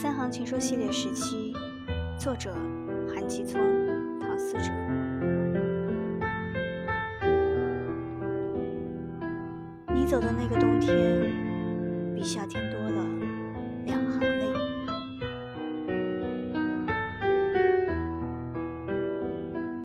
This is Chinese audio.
三行情书系列时期作者韩继聪唐思哲。你走的那个冬天比夏天多了。